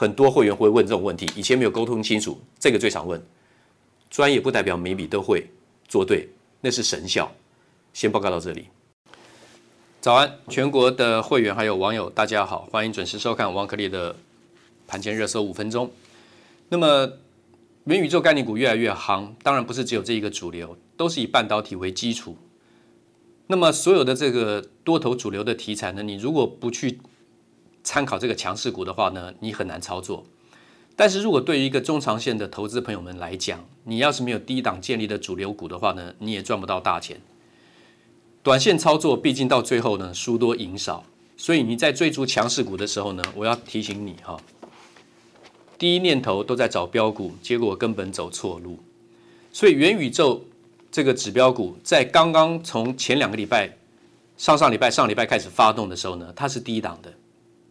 很多会员会问这种问题，以前没有沟通清楚，这个最常问。专业不代表每笔都会做对，那是神效。先报告到这里。早安，全国的会员还有网友，大家好，欢迎准时收看王可立的盘前热搜五分钟。那么，元宇宙概念股越来越夯，当然不是只有这一个主流，都是以半导体为基础。那么，所有的这个多头主流的题材呢，你如果不去参考这个强势股的话呢，你很难操作。但是如果对于一个中长线的投资朋友们来讲，你要是没有低档建立的主流股的话呢，你也赚不到大钱。短线操作毕竟到最后呢，输多赢少。所以你在追逐强势股的时候呢，我要提醒你哈，第一念头都在找标股，结果根本走错路。所以元宇宙这个指标股在刚刚从前两个礼拜、上上礼拜、上礼拜开始发动的时候呢，它是低档的。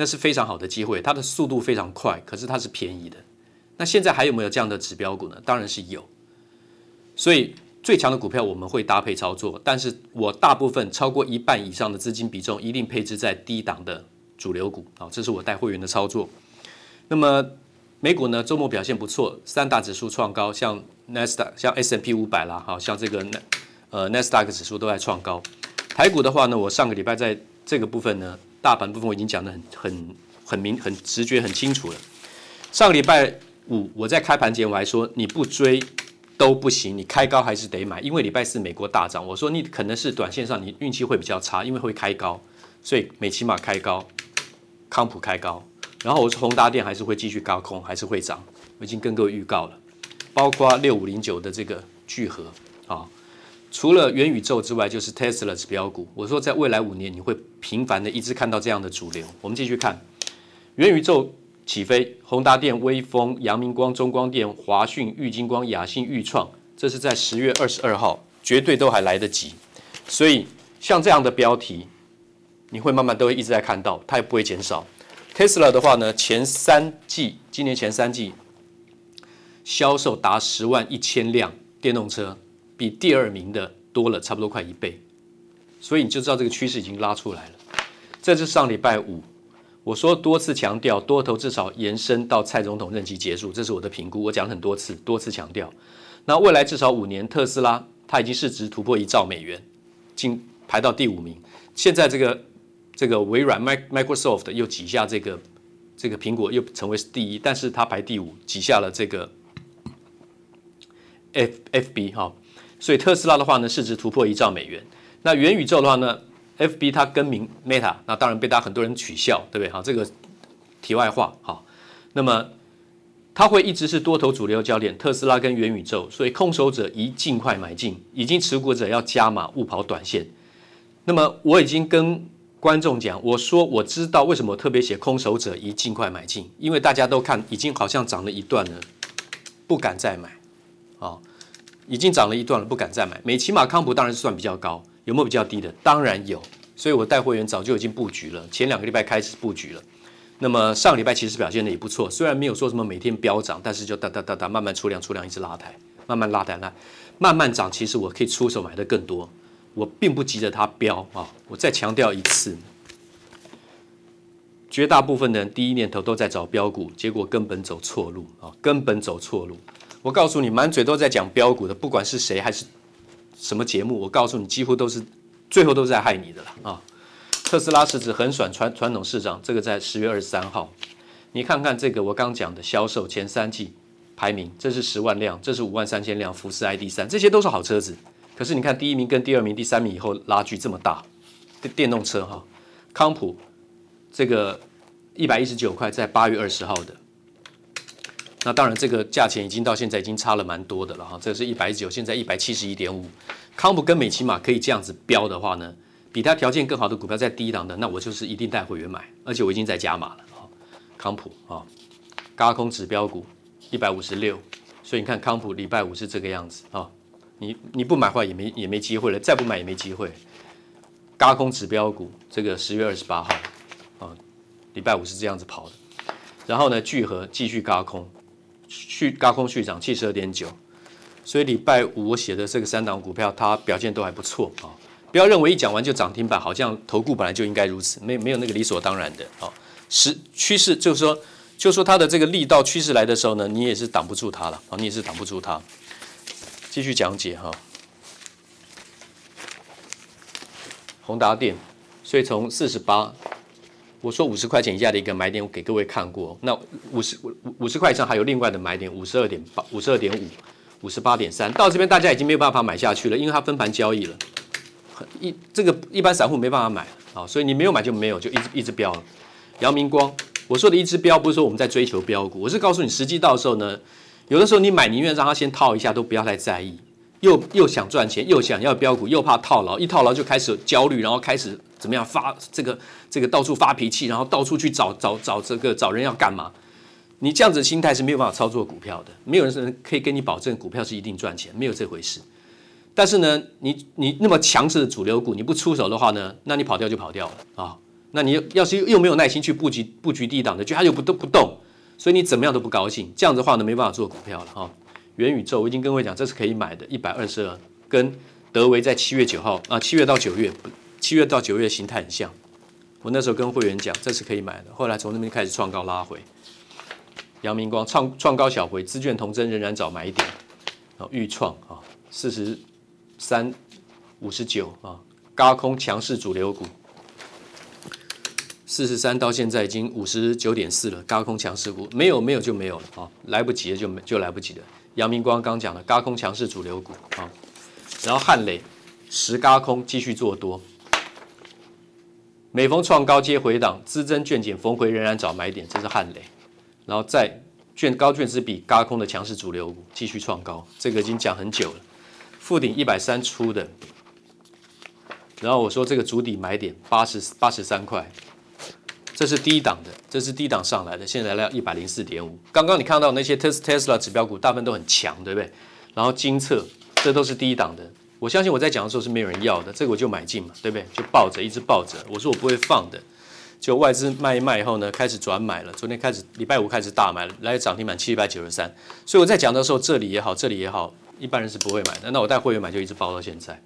那是非常好的机会，它的速度非常快，可是它是便宜的。那现在还有没有这样的指标股呢？当然是有。所以最强的股票我们会搭配操作，但是我大部分超过一半以上的资金比重一定配置在低档的主流股啊，这是我带会员的操作。那么美股呢，周末表现不错，三大指数创高，像 Nasdaq、像 S n P 五百啦，好像这个呃 Nasdaq 指数都在创高。台股的话呢，我上个礼拜在这个部分呢。大盘部分我已经讲得很很很明很直觉很清楚了。上个礼拜五我在开盘前我还说，你不追都不行，你开高还是得买，因为礼拜四美国大涨。我说你可能是短线上你运气会比较差，因为会开高，所以美琪玛开高，康普开高，然后我是宏达电还是会继续高空，还是会涨。我已经跟各位预告了，包括六五零九的这个聚合啊。除了元宇宙之外，就是 Tesla 指标股。我说，在未来五年，你会频繁的一直看到这样的主流。我们继续看，元宇宙起飞，宏达电、威锋、阳明光、中光电、华讯、玉晶光、亚信、钰创，这是在十月二十二号，绝对都还来得及。所以，像这样的标题，你会慢慢都会一直在看到，它也不会减少。Tesla 的话呢，前三季，今年前三季销售达十万一千辆电动车。比第二名的多了差不多快一倍，所以你就知道这个趋势已经拉出来了。这是上礼拜五，我说多次强调多头至少延伸到蔡总统任期结束，这是我的评估，我讲了很多次，多次强调。那未来至少五年，特斯拉它已经市值突破一兆美元，进排到第五名。现在这个这个微软 Microsoft 又挤下这个这个苹果又成为第一，但是它排第五，挤下了这个 F FB 哈。所以特斯拉的话呢，市值突破一兆美元。那元宇宙的话呢，FB 它更名 Meta，那当然被大家很多人取笑，对不对？好，这个题外话哈。那么它会一直是多头主流焦点，特斯拉跟元宇宙，所以空手者宜尽快买进，已经持股者要加码，勿跑短线。那么我已经跟观众讲，我说我知道为什么特别写空手者宜尽快买进，因为大家都看已经好像涨了一段了，不敢再买啊。已经涨了一段了，不敢再买。美琪玛康普当然是算比较高，有没有比较低的？当然有。所以我带会员早就已经布局了，前两个礼拜开始布局了。那么上个礼拜其实表现的也不错，虽然没有说什么每天飙涨，但是就哒哒哒哒慢慢出量出量，一直拉抬，慢慢拉抬拉，慢慢涨。其实我可以出手买的更多，我并不急着它飙啊。我再强调一次，绝大部分的人第一念头都在找飙股，结果根本走错路啊，根本走错路。我告诉你，满嘴都在讲标股的，不管是谁还是什么节目，我告诉你，几乎都是最后都是在害你的了啊！特斯拉市值很爽传传统市场，这个在十月二十三号，你看看这个我刚讲的销售前三季排名，这是十万辆，这是五万三千辆，福斯 ID 三这些都是好车子。可是你看第一名跟第二名、第三名以后拉距这么大，电动车哈，康普这个一百一十九块，在八月二十号的。那当然，这个价钱已经到现在已经差了蛮多的了哈。这是一百九，现在一百七十一点五。康普跟美琪玛可以这样子飙的话呢，比它条件更好的股票在低档的，那我就是一定带会员买，而且我已经在加码了哈。康普啊，轧空指标股一百五十六，所以你看康普礼拜五是这个样子啊。你你不买的话也没也没机会了，再不买也没机会。高空指标股这个十月二十八号啊，礼拜五是这样子跑的。然后呢，聚合继续高空。续高空续涨七十二点九，所以礼拜五我写的这个三档股票，它表现都还不错啊！不要认为一讲完就涨停板，好像投顾本来就应该如此，没没有那个理所当然的啊！实趋势就是说，就说它的这个力道趋势来的时候呢，你也是挡不住它了啊！你也是挡不住它。继续讲解哈，宏达电，所以从四十八。我说五十块钱以下的一个买点，我给各位看过。那五十五五十块以上还有另外的买点，五十二点八、五十二点五、五十八点三。到这边大家已经没有办法买下去了，因为它分盘交易了。一这个一般散户没办法买啊，所以你没有买就没有，就一直一直飙了。阳明光，我说的一直飙不是说我们在追求标股，我是告诉你实际到时候呢，有的时候你买宁愿让它先套一下，都不要太在意。又又想赚钱，又想要标股，又怕套牢，一套牢就开始焦虑，然后开始怎么样发这个这个到处发脾气，然后到处去找找找这个找人要干嘛？你这样子心态是没有办法操作股票的，没有人可以跟你保证股票是一定赚钱，没有这回事。但是呢，你你那么强势的主流股，你不出手的话呢，那你跑掉就跑掉了啊、那你要是又没有耐心去布局布局低档的，就它又不动不动，所以你怎么样都不高兴。这样子的话呢，没办法做股票了哈。元宇宙，我已经跟各位讲，这是可以买的，一百二十二，跟德维在七月九号啊，七月到九月，七月到九月形态很像。我那时候跟会员讲，这是可以买的。后来从那边开始创高拉回，阳明光创创高小回，资券同增仍然找买点。啊，预创啊，四十三五十九啊，高空强势主流股，四十三到现在已经五十九点四了，高空强势股没有没有就没有了啊，来不及了就没就来不及了。阳明光刚讲了，高空强势主流股啊，然后汉磊十高空继续做多，每逢创高接回档，资增券减逢回仍然找买点，这是汉雷，然后再券高券资比轧空的强势主流股继续创高，这个已经讲很久了，富鼎一百三出的，然后我说这个主底买点八十八十三块。这是低档的，这是低档上来的，现在来到一百零四点五。刚刚你看到那些 Tesla 指标股，大部分都很强，对不对？然后金测，这都是低档的。我相信我在讲的时候是没有人要的，这个我就买进嘛，对不对？就抱着，一直抱着。我说我不会放的。就外资卖一卖以后呢，开始转买了。昨天开始，礼拜五开始大买，来涨停板七百九十三。所以我在讲的时候，这里也好，这里也好，一般人是不会买的。那我带会员买就一直抱到现在。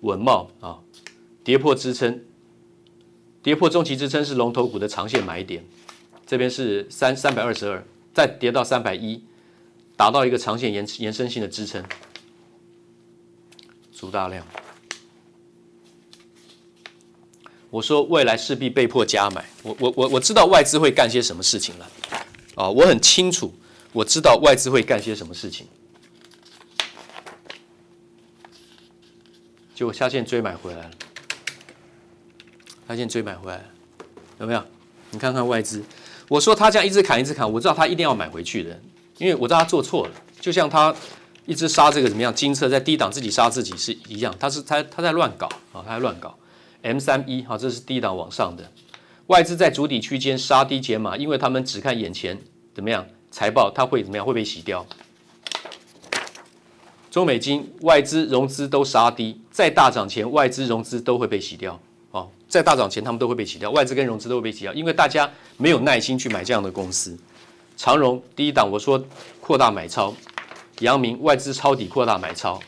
稳懋啊，跌破支撑，跌破中期支撑是龙头股的长线买点，这边是三三百二十二，再跌到三百一，达到一个长线延延伸性的支撑，足大量。我说未来势必被迫加买，我我我我知道外资会干些什么事情了，啊，我很清楚，我知道外资会干些什么事情，结果下线追买回来了，下线追买回来了，有没有？你看看外资，我说他这样一直砍一直砍，我知道他一定要买回去的，因为我知道他做错了，就像他一直杀这个怎么样，金策在低档自己杀自己是一样，他是他他在乱搞啊，他在乱搞。M 三一哈，这是低档往上的外资在主底区间杀低减码，因为他们只看眼前怎么样财报，它会怎么样会被洗掉。中美金外资融资都杀低，在大涨前外资融资都会被洗掉。哦，在大涨前他们都会被洗掉，外资跟融资都会被洗掉，因为大家没有耐心去买这样的公司。长荣低档我说扩大买超，阳明外资抄底扩大买超，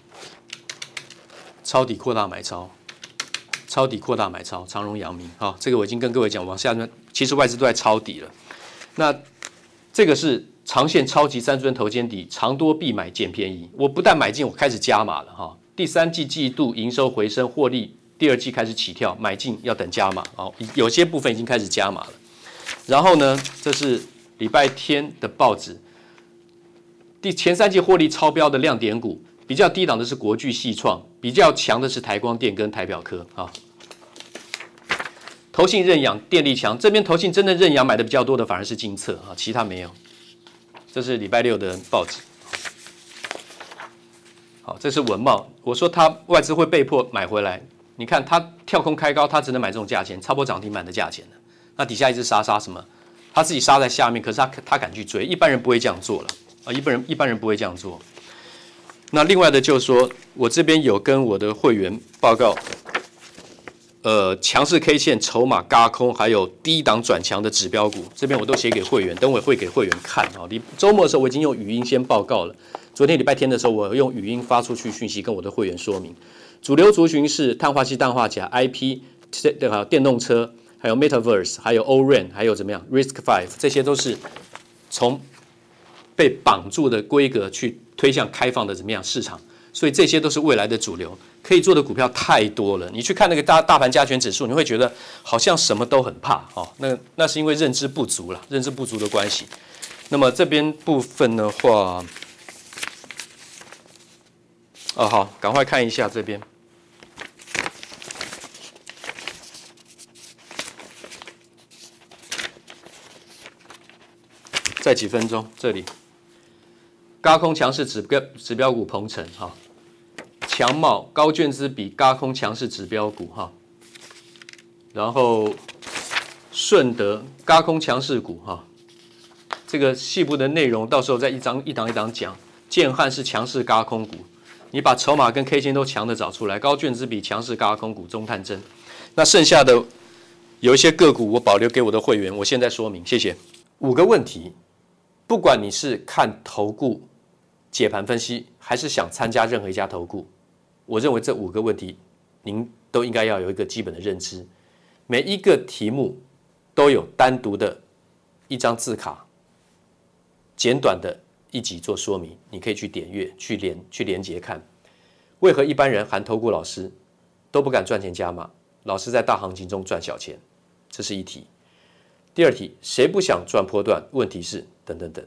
抄底扩大买超。抄底扩大买超，长荣、阳明，好，这个我已经跟各位讲，往下呢，其实外资都在抄底了。那这个是长线超级三尊头肩底，长多必买捡便宜。我不但买进，我开始加码了哈。第三季季度营收回升，获利第二季开始起跳，买进要等加码哦。有些部分已经开始加码了。然后呢，这是礼拜天的报纸，第前三季获利超标的亮点股。比较低档的是国巨、细创，比较强的是台光电跟台表科啊。投信认养电力强，这边投信真的认养买的比较多的反而是金策啊，其他没有。这是礼拜六的报纸。好，这是文茂，我说他外资会被迫买回来，你看他跳空开高，他只能买这种价钱，差不多涨停板的价钱。那底下一直杀杀什么？他自己杀在下面，可是他他敢去追，一般人不会这样做了啊，一般人一般人不会这样做。那另外的就是说，我这边有跟我的会员报告，呃，强势 K 线筹码轧空，还有低档转强的指标股，这边我都写给会员，等会会给会员看啊。你周末的时候我已经用语音先报告了，昨天礼拜天的时候我用语音发出去讯息，跟我的会员说明，主流族群是碳化矽、氮化镓、IP，对吧？电动车，还有 Metaverse，还有 ORAN，还有怎么样 Risk Five，这些都是从被绑住的规格去。推向开放的怎么样市场？所以这些都是未来的主流，可以做的股票太多了。你去看那个大大盘加权指数，你会觉得好像什么都很怕哦。那那是因为认知不足了，认知不足的关系。那么这边部分的话，哦好，赶快看一下这边。再几分钟，这里。高空强势指标指标股鹏程哈，强茂高卷资比高空强势指标股哈，然后顺德高空强势股哈，这个细部的内容到时候再一张一档一档讲。建汉是强势高空股，你把筹码跟 K 线都强的找出来，高卷资比强势高空股中探针。那剩下的有一些个股我保留给我的会员，我现在说明，谢谢。五个问题，不管你是看投顾。解盘分析还是想参加任何一家投顾，我认为这五个问题您都应该要有一个基本的认知。每一个题目都有单独的一张字卡，简短的一集做说明，你可以去点阅、去连、去连接看。为何一般人含投顾老师都不敢赚钱加码，老是在大行情中赚小钱？这是一题。第二题，谁不想赚波段？问题是等等等。